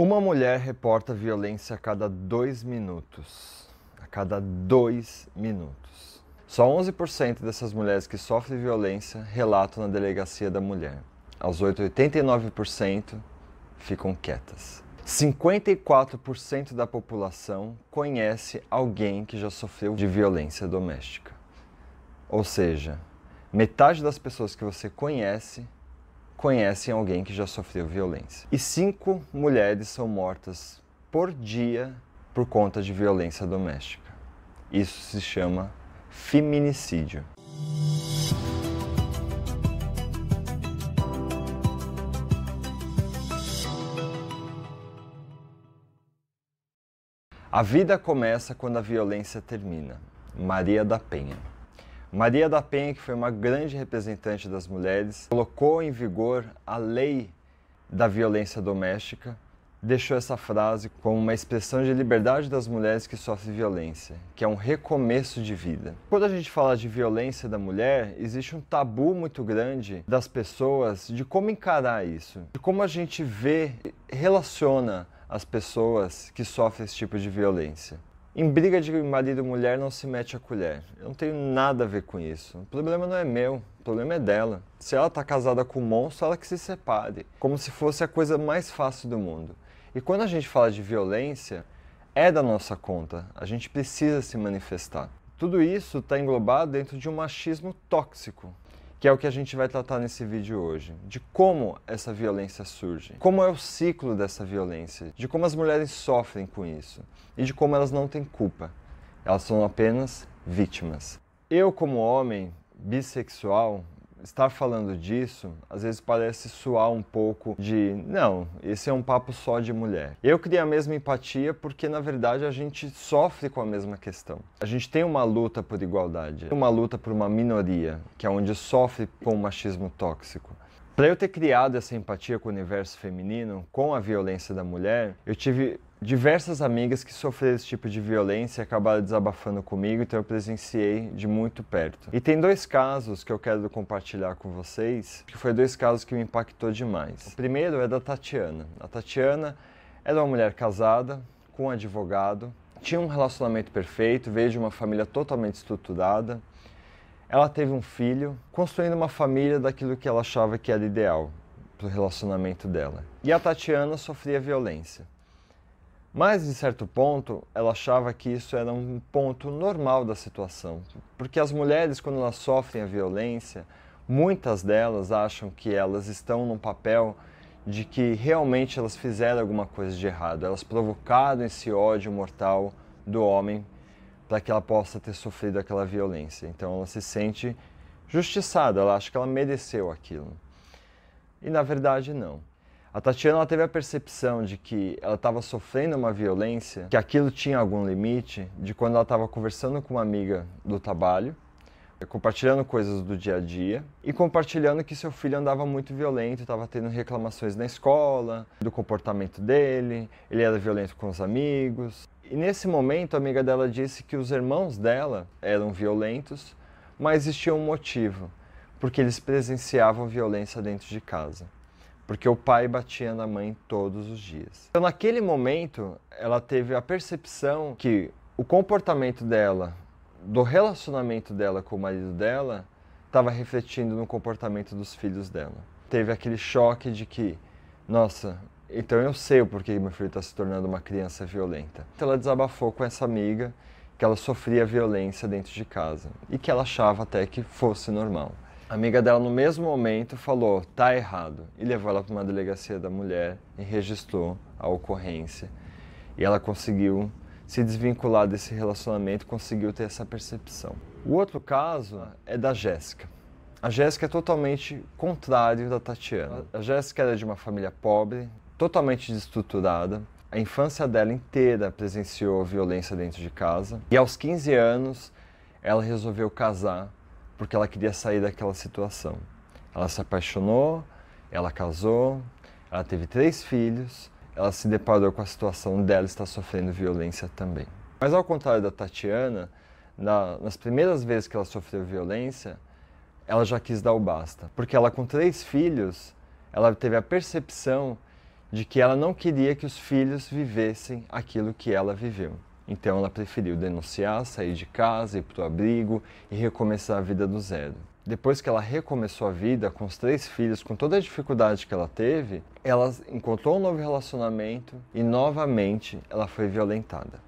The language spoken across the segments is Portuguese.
Uma mulher reporta violência a cada dois minutos. A cada dois minutos. Só 11% dessas mulheres que sofrem violência relatam na delegacia da mulher. Aos 8, 89% ficam quietas. 54% da população conhece alguém que já sofreu de violência doméstica. Ou seja, metade das pessoas que você conhece conhecem alguém que já sofreu violência. E cinco mulheres são mortas por dia por conta de violência doméstica. Isso se chama feminicídio. A vida começa quando a violência termina. Maria da Penha. Maria da Penha, que foi uma grande representante das mulheres, colocou em vigor a lei da violência doméstica, deixou essa frase como uma expressão de liberdade das mulheres que sofrem violência, que é um recomeço de vida. Quando a gente fala de violência da mulher, existe um tabu muito grande das pessoas de como encarar isso, de como a gente vê, relaciona as pessoas que sofrem esse tipo de violência. Em briga de marido e mulher não se mete a colher. Eu não tenho nada a ver com isso. O problema não é meu, o problema é dela. Se ela está casada com um monstro, ela que se separe. Como se fosse a coisa mais fácil do mundo. E quando a gente fala de violência, é da nossa conta. A gente precisa se manifestar. Tudo isso está englobado dentro de um machismo tóxico que é o que a gente vai tratar nesse vídeo hoje, de como essa violência surge, como é o ciclo dessa violência, de como as mulheres sofrem com isso e de como elas não têm culpa. Elas são apenas vítimas. Eu, como homem bissexual, estar falando disso às vezes parece soar um pouco de não, esse é um papo só de mulher. Eu criei a mesma empatia porque na verdade a gente sofre com a mesma questão. A gente tem uma luta por igualdade, uma luta por uma minoria, que é onde sofre com o machismo tóxico. Para eu ter criado essa empatia com o universo feminino, com a violência da mulher, eu tive diversas amigas que sofreram esse tipo de violência acabaram desabafando comigo, então eu presenciei de muito perto. E tem dois casos que eu quero compartilhar com vocês, que foi dois casos que me impactou demais. O primeiro é da Tatiana. A Tatiana era uma mulher casada com um advogado, tinha um relacionamento perfeito, veio de uma família totalmente estruturada. Ela teve um filho, construindo uma família daquilo que ela achava que era ideal para o relacionamento dela. E a Tatiana sofria violência. Mas, em certo ponto, ela achava que isso era um ponto normal da situação, porque as mulheres, quando elas sofrem a violência, muitas delas acham que elas estão num papel de que realmente elas fizeram alguma coisa de errado, elas provocaram esse ódio mortal do homem para que ela possa ter sofrido aquela violência. Então ela se sente justiçada, ela acha que ela mereceu aquilo. E na verdade não. A Tatiana teve a percepção de que ela estava sofrendo uma violência, que aquilo tinha algum limite, de quando ela estava conversando com uma amiga do trabalho, compartilhando coisas do dia a dia e compartilhando que seu filho andava muito violento, estava tendo reclamações na escola, do comportamento dele, ele era violento com os amigos. E nesse momento a amiga dela disse que os irmãos dela eram violentos, mas existia um motivo, porque eles presenciavam violência dentro de casa porque o pai batia na mãe todos os dias. Então, naquele momento, ela teve a percepção que o comportamento dela, do relacionamento dela com o marido dela, estava refletindo no comportamento dos filhos dela. Teve aquele choque de que, nossa, então eu sei o porquê meu filho está se tornando uma criança violenta. Então, ela desabafou com essa amiga que ela sofria violência dentro de casa e que ela achava até que fosse normal. A amiga dela, no mesmo momento, falou: tá errado, e levou ela para uma delegacia da mulher e registrou a ocorrência. E ela conseguiu se desvincular desse relacionamento, conseguiu ter essa percepção. O outro caso é da Jéssica. A Jéssica é totalmente contrário da Tatiana. A Jéssica era de uma família pobre, totalmente desestruturada. A infância dela inteira presenciou violência dentro de casa. E aos 15 anos, ela resolveu casar porque ela queria sair daquela situação. Ela se apaixonou, ela casou, ela teve três filhos, ela se deparou com a situação dela estar sofrendo violência também. Mas ao contrário da Tatiana, na, nas primeiras vezes que ela sofreu violência, ela já quis dar o basta, porque ela com três filhos, ela teve a percepção de que ela não queria que os filhos vivessem aquilo que ela viveu. Então ela preferiu denunciar, sair de casa, ir para o abrigo e recomeçar a vida do zero. Depois que ela recomeçou a vida com os três filhos, com toda a dificuldade que ela teve, ela encontrou um novo relacionamento e novamente ela foi violentada.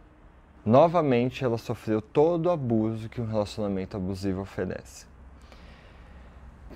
Novamente ela sofreu todo o abuso que um relacionamento abusivo oferece.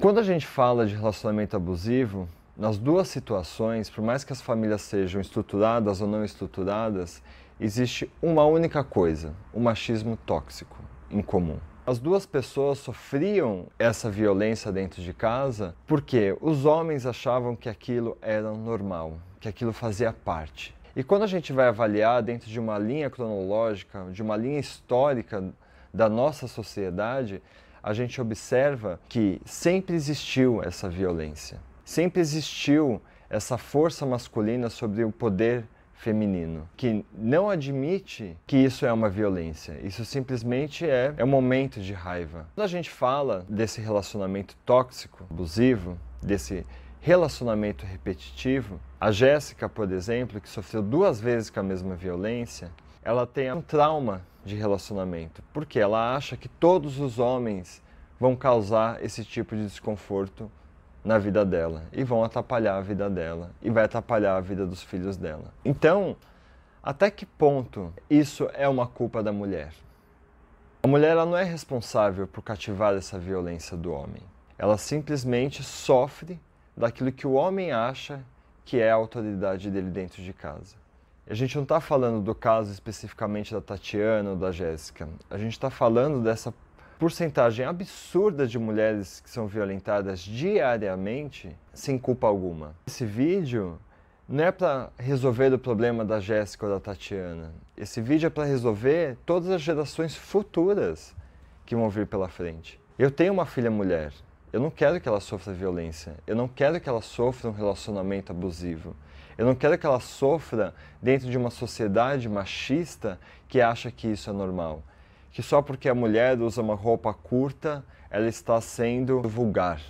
Quando a gente fala de relacionamento abusivo, nas duas situações, por mais que as famílias sejam estruturadas ou não estruturadas, existe uma única coisa: o machismo tóxico em comum. As duas pessoas sofriam essa violência dentro de casa porque os homens achavam que aquilo era normal, que aquilo fazia parte. E quando a gente vai avaliar dentro de uma linha cronológica, de uma linha histórica da nossa sociedade, a gente observa que sempre existiu essa violência, sempre existiu essa força masculina sobre o poder feminino, que não admite que isso é uma violência. Isso simplesmente é, é um momento de raiva. Quando a gente fala desse relacionamento tóxico, abusivo, desse relacionamento repetitivo, a Jéssica, por exemplo, que sofreu duas vezes com a mesma violência, ela tem um trauma de relacionamento, porque ela acha que todos os homens vão causar esse tipo de desconforto na vida dela e vão atrapalhar a vida dela e vai atrapalhar a vida dos filhos dela. Então, até que ponto isso é uma culpa da mulher? A mulher ela não é responsável por cativar essa violência do homem. Ela simplesmente sofre daquilo que o homem acha que é a autoridade dele dentro de casa. A gente não está falando do caso especificamente da Tatiana ou da Jéssica. A gente está falando dessa porcentagem absurda de mulheres que são violentadas diariamente sem culpa alguma. Esse vídeo não é para resolver o problema da Jéssica ou da Tatiana. Esse vídeo é para resolver todas as gerações futuras que vão vir pela frente. Eu tenho uma filha mulher. Eu não quero que ela sofra violência. Eu não quero que ela sofra um relacionamento abusivo. Eu não quero que ela sofra dentro de uma sociedade machista que acha que isso é normal. Que só porque a mulher usa uma roupa curta, ela está sendo vulgar.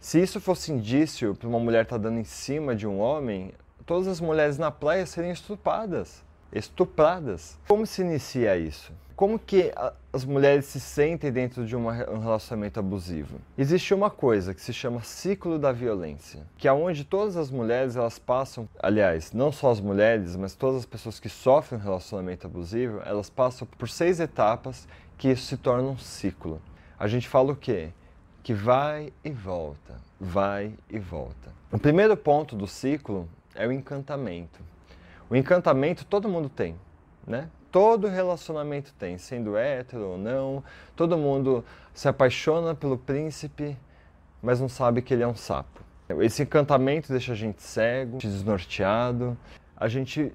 Se isso fosse indício para uma mulher estar tá dando em cima de um homem, todas as mulheres na praia seriam estupradas. Estupradas. Como se inicia isso? como que as mulheres se sentem dentro de um relacionamento abusivo? Existe uma coisa que se chama ciclo da violência, que é onde todas as mulheres elas passam, aliás, não só as mulheres, mas todas as pessoas que sofrem um relacionamento abusivo, elas passam por seis etapas que isso se torna um ciclo. A gente fala o quê? Que vai e volta, vai e volta. O primeiro ponto do ciclo é o encantamento. O encantamento todo mundo tem, né? todo relacionamento tem, sendo hétero ou não. Todo mundo se apaixona pelo príncipe, mas não sabe que ele é um sapo. Esse encantamento deixa a gente cego, desnorteado. A gente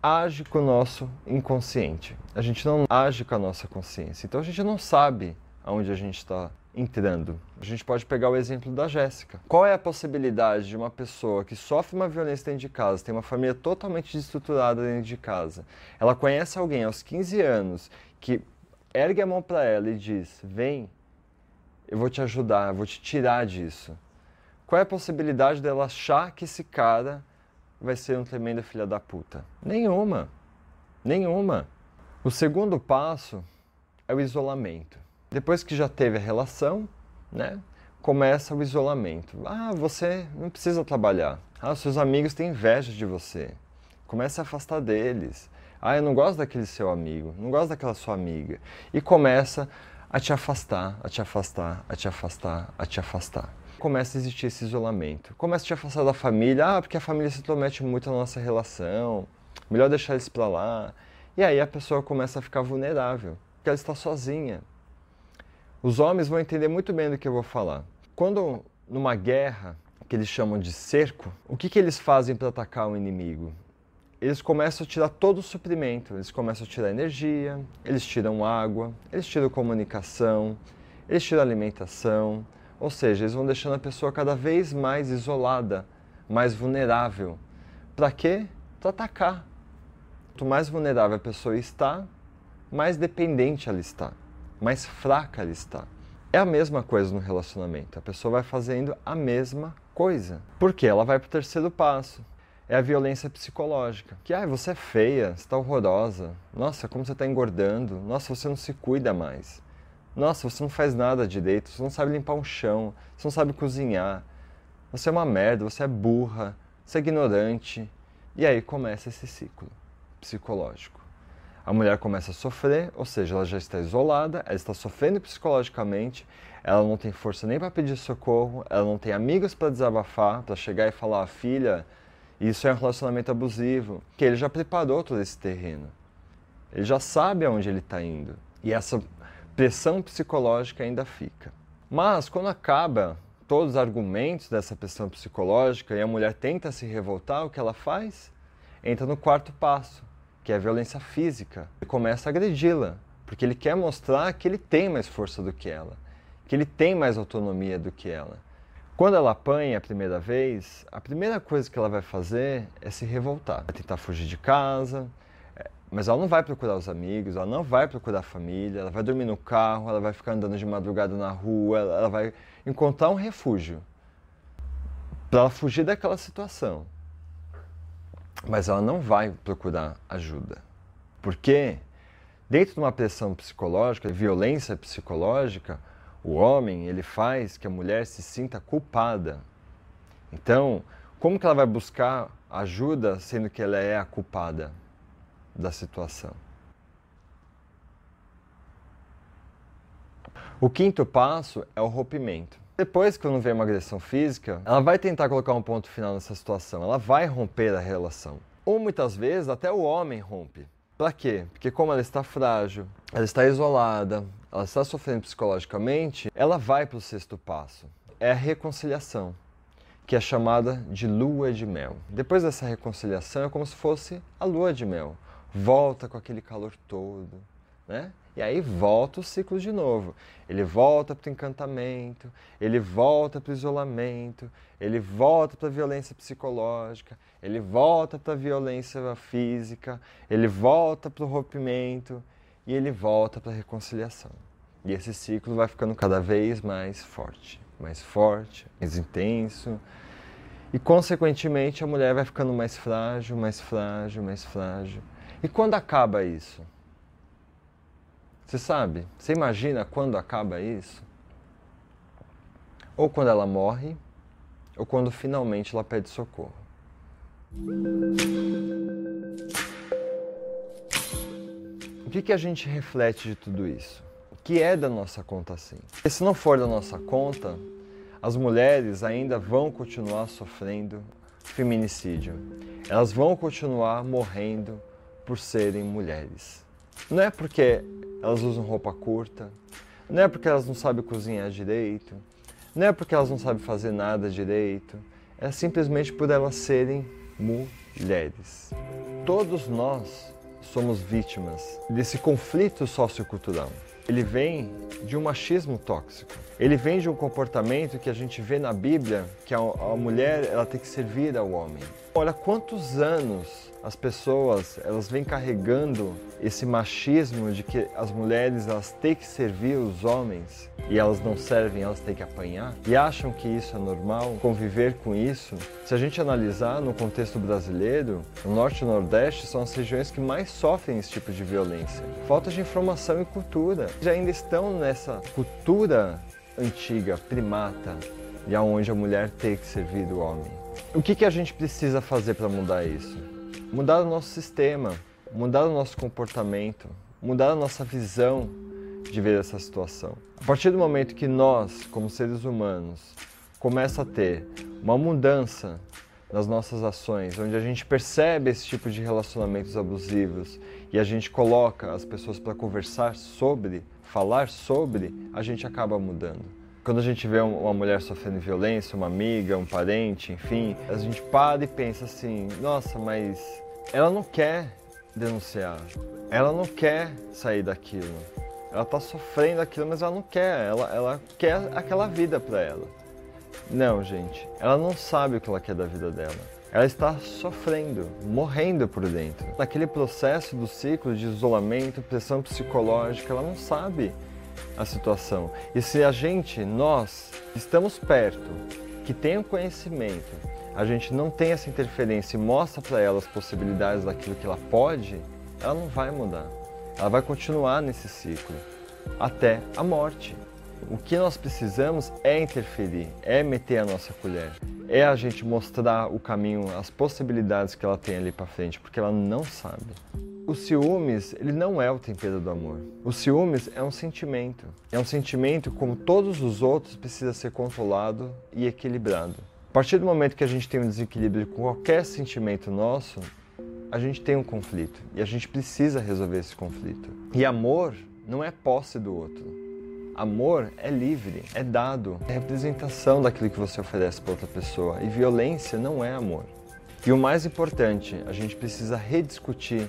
age com o nosso inconsciente. A gente não age com a nossa consciência. Então a gente não sabe aonde a gente está entrando. A gente pode pegar o exemplo da Jéssica. Qual é a possibilidade de uma pessoa que sofre uma violência dentro de casa, tem uma família totalmente desestruturada dentro de casa, ela conhece alguém aos 15 anos que ergue a mão para ela e diz: Vem, eu vou te ajudar, eu vou te tirar disso. Qual é a possibilidade dela achar que esse cara vai ser um tremendo filho da puta? Nenhuma. Nenhuma. O segundo passo é o isolamento. Depois que já teve a relação, né, começa o isolamento. Ah, você não precisa trabalhar. Ah, seus amigos têm inveja de você. Começa a afastar deles. Ah, eu não gosto daquele seu amigo, não gosto daquela sua amiga. E começa a te afastar, a te afastar, a te afastar, a te afastar. Começa a existir esse isolamento. Começa a te afastar da família. Ah, porque a família se intromete muito na nossa relação. Melhor deixar eles para lá. E aí a pessoa começa a ficar vulnerável, porque ela está sozinha. Os homens vão entender muito bem do que eu vou falar. Quando numa guerra, que eles chamam de cerco, o que, que eles fazem para atacar o inimigo? Eles começam a tirar todo o suprimento, eles começam a tirar energia, eles tiram água, eles tiram comunicação, eles tiram alimentação, ou seja, eles vão deixando a pessoa cada vez mais isolada, mais vulnerável. Para quê? Para atacar. Quanto mais vulnerável a pessoa está, mais dependente ela está mais fraca ela está. É a mesma coisa no relacionamento. A pessoa vai fazendo a mesma coisa. Porque ela vai para o terceiro passo. É a violência psicológica. Que, ah, você é feia, você está horrorosa. Nossa, como você está engordando. Nossa, você não se cuida mais. Nossa, você não faz nada direito. Você não sabe limpar um chão. Você não sabe cozinhar. Você é uma merda, você é burra, você é ignorante. E aí começa esse ciclo psicológico. A mulher começa a sofrer, ou seja, ela já está isolada, ela está sofrendo psicologicamente, ela não tem força nem para pedir socorro, ela não tem amigos para desabafar, para chegar e falar: filha, isso é um relacionamento abusivo, que ele já preparou todo esse terreno. Ele já sabe aonde ele está indo. E essa pressão psicológica ainda fica. Mas quando acaba todos os argumentos dessa pressão psicológica e a mulher tenta se revoltar, o que ela faz? Entra no quarto passo, que é a violência física. Ele começa a agredi-la, porque ele quer mostrar que ele tem mais força do que ela, que ele tem mais autonomia do que ela. Quando ela apanha a primeira vez, a primeira coisa que ela vai fazer é se revoltar. Vai tentar fugir de casa, é, mas ela não vai procurar os amigos, ela não vai procurar a família, ela vai dormir no carro, ela vai ficar andando de madrugada na rua, ela vai encontrar um refúgio para ela fugir daquela situação. Mas ela não vai procurar ajuda. Porque dentro de uma pressão psicológica, violência psicológica, o homem ele faz que a mulher se sinta culpada. Então, como que ela vai buscar ajuda sendo que ela é a culpada da situação? O quinto passo é o rompimento. Depois, quando vem uma agressão física, ela vai tentar colocar um ponto final nessa situação, ela vai romper a relação. Ou muitas vezes até o homem rompe. Para quê? Porque como ela está frágil, ela está isolada, ela está sofrendo psicologicamente, ela vai para o sexto passo. É a reconciliação, que é chamada de lua de mel. Depois dessa reconciliação é como se fosse a lua de mel. Volta com aquele calor todo, né? E aí volta o ciclo de novo. Ele volta para o encantamento, ele volta para o isolamento, ele volta para a violência psicológica, ele volta para a violência física, ele volta para o rompimento e ele volta para a reconciliação. E esse ciclo vai ficando cada vez mais forte, mais forte, mais intenso. E consequentemente a mulher vai ficando mais frágil, mais frágil, mais frágil. E quando acaba isso? Você sabe? Você imagina quando acaba isso? Ou quando ela morre, ou quando finalmente ela pede socorro. O que, que a gente reflete de tudo isso? O que é da nossa conta sim? E se não for da nossa conta, as mulheres ainda vão continuar sofrendo feminicídio. Elas vão continuar morrendo por serem mulheres. Não é porque elas usam roupa curta, não é porque elas não sabem cozinhar direito, não é porque elas não sabem fazer nada direito, é simplesmente por elas serem mulheres. Todos nós somos vítimas desse conflito sociocultural. Ele vem de um machismo tóxico. Ele vem de um comportamento que a gente vê na Bíblia, que a, a mulher ela tem que servir ao homem. Olha quantos anos as pessoas elas vêm carregando esse machismo de que as mulheres elas têm que servir os homens e elas não servem, elas têm que apanhar e acham que isso é normal, conviver com isso. Se a gente analisar no contexto brasileiro, o norte e o nordeste são as regiões que mais sofrem esse tipo de violência. Falta de informação e cultura. Já ainda estão nessa cultura antiga, primata, e aonde a mulher tem que servir o homem. O que, que a gente precisa fazer para mudar isso? mudar o nosso sistema, mudar o nosso comportamento, mudar a nossa visão de ver essa situação. A partir do momento que nós, como seres humanos, começa a ter uma mudança nas nossas ações, onde a gente percebe esse tipo de relacionamentos abusivos e a gente coloca as pessoas para conversar sobre, falar sobre, a gente acaba mudando. Quando a gente vê uma mulher sofrendo violência, uma amiga, um parente, enfim, a gente para e pensa assim: nossa, mas ela não quer denunciar, ela não quer sair daquilo. Ela está sofrendo aquilo, mas ela não quer, ela, ela quer aquela vida para ela. Não, gente, ela não sabe o que ela quer da vida dela. Ela está sofrendo, morrendo por dentro. Naquele processo do ciclo de isolamento, pressão psicológica, ela não sabe a situação. E se a gente, nós, estamos perto, que tem o conhecimento, a gente não tem essa interferência e mostra para ela as possibilidades daquilo que ela pode, ela não vai mudar. Ela vai continuar nesse ciclo até a morte. O que nós precisamos é interferir, é meter a nossa colher, é a gente mostrar o caminho, as possibilidades que ela tem ali para frente, porque ela não sabe. O ciúmes, ele não é o tempero do amor. O ciúmes é um sentimento. É um sentimento, como todos os outros, precisa ser controlado e equilibrado. A partir do momento que a gente tem um desequilíbrio com qualquer sentimento nosso, a gente tem um conflito e a gente precisa resolver esse conflito. E amor não é posse do outro. Amor é livre, é dado, é representação daquilo que você oferece para outra pessoa. E violência não é amor. E o mais importante, a gente precisa rediscutir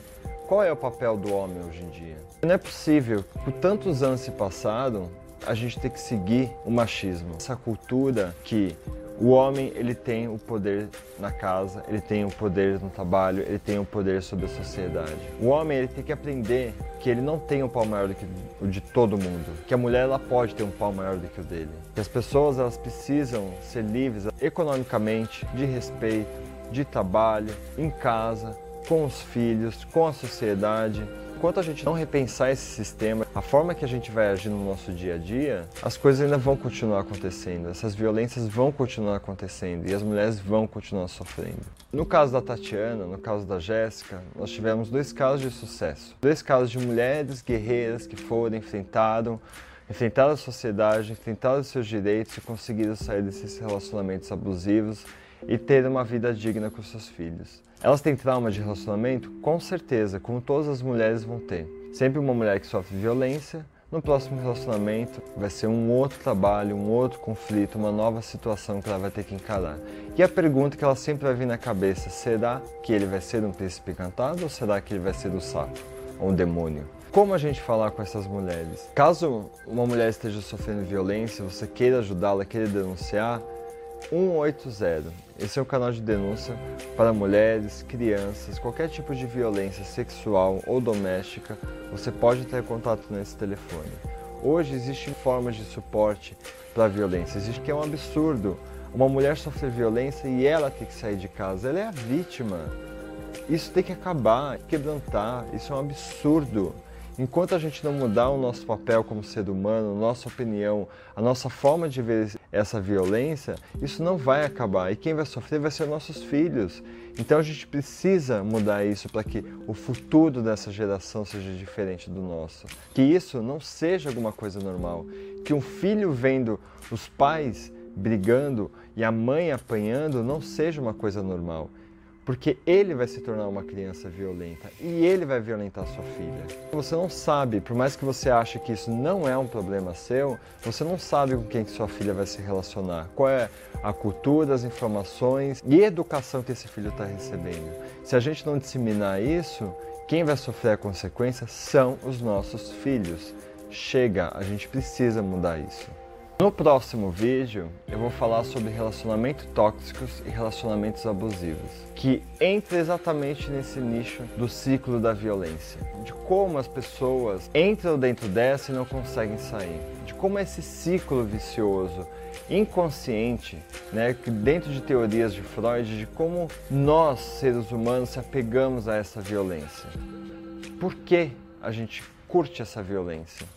qual é o papel do homem hoje em dia? Não é possível, por tantos anos se passaram, a gente ter que seguir o machismo. Essa cultura que o homem ele tem o poder na casa, ele tem o poder no trabalho, ele tem o poder sobre a sociedade. O homem ele tem que aprender que ele não tem um pau maior do que o de todo mundo, que a mulher ela pode ter um pau maior do que o dele, que as pessoas elas precisam ser livres economicamente, de respeito, de trabalho, em casa, com os filhos, com a sociedade. Enquanto a gente não repensar esse sistema, a forma que a gente vai agir no nosso dia a dia, as coisas ainda vão continuar acontecendo, essas violências vão continuar acontecendo e as mulheres vão continuar sofrendo. No caso da Tatiana, no caso da Jéssica, nós tivemos dois casos de sucesso. Dois casos de mulheres guerreiras que foram, enfrentaram enfrentaram a sociedade, enfrentaram os seus direitos e conseguiram sair desses relacionamentos abusivos e ter uma vida digna com seus filhos. Elas têm trauma de relacionamento? Com certeza, como todas as mulheres vão ter. Sempre uma mulher que sofre violência, no próximo relacionamento vai ser um outro trabalho, um outro conflito, uma nova situação que ela vai ter que encarar. E a pergunta que ela sempre vai vir na cabeça: será que ele vai ser um príncipe encantado ou será que ele vai ser um sapo ou um demônio? Como a gente falar com essas mulheres? Caso uma mulher esteja sofrendo violência, você queira ajudá-la, queira denunciar, 180. Esse é o canal de denúncia para mulheres, crianças, qualquer tipo de violência sexual ou doméstica, você pode entrar em contato nesse telefone. Hoje existem formas de suporte para a violência. Existe que é um absurdo uma mulher sofrer violência e ela ter que sair de casa. Ela é a vítima. Isso tem que acabar, quebrantar. Isso é um absurdo. Enquanto a gente não mudar o nosso papel como ser humano, nossa opinião, a nossa forma de ver essa violência, isso não vai acabar. E quem vai sofrer vai ser nossos filhos. Então a gente precisa mudar isso para que o futuro dessa geração seja diferente do nosso. Que isso não seja alguma coisa normal. Que um filho vendo os pais brigando e a mãe apanhando não seja uma coisa normal porque ele vai se tornar uma criança violenta e ele vai violentar sua filha. Você não sabe, por mais que você ache que isso não é um problema seu, você não sabe com quem que sua filha vai se relacionar, qual é a cultura, as informações e educação que esse filho está recebendo. Se a gente não disseminar isso, quem vai sofrer a consequência são os nossos filhos. Chega, a gente precisa mudar isso. No próximo vídeo eu vou falar sobre relacionamentos tóxicos e relacionamentos abusivos, que entra exatamente nesse nicho do ciclo da violência, de como as pessoas entram dentro dessa e não conseguem sair, de como esse ciclo vicioso, inconsciente, né, dentro de teorias de Freud, de como nós, seres humanos, se apegamos a essa violência. Por que a gente curte essa violência?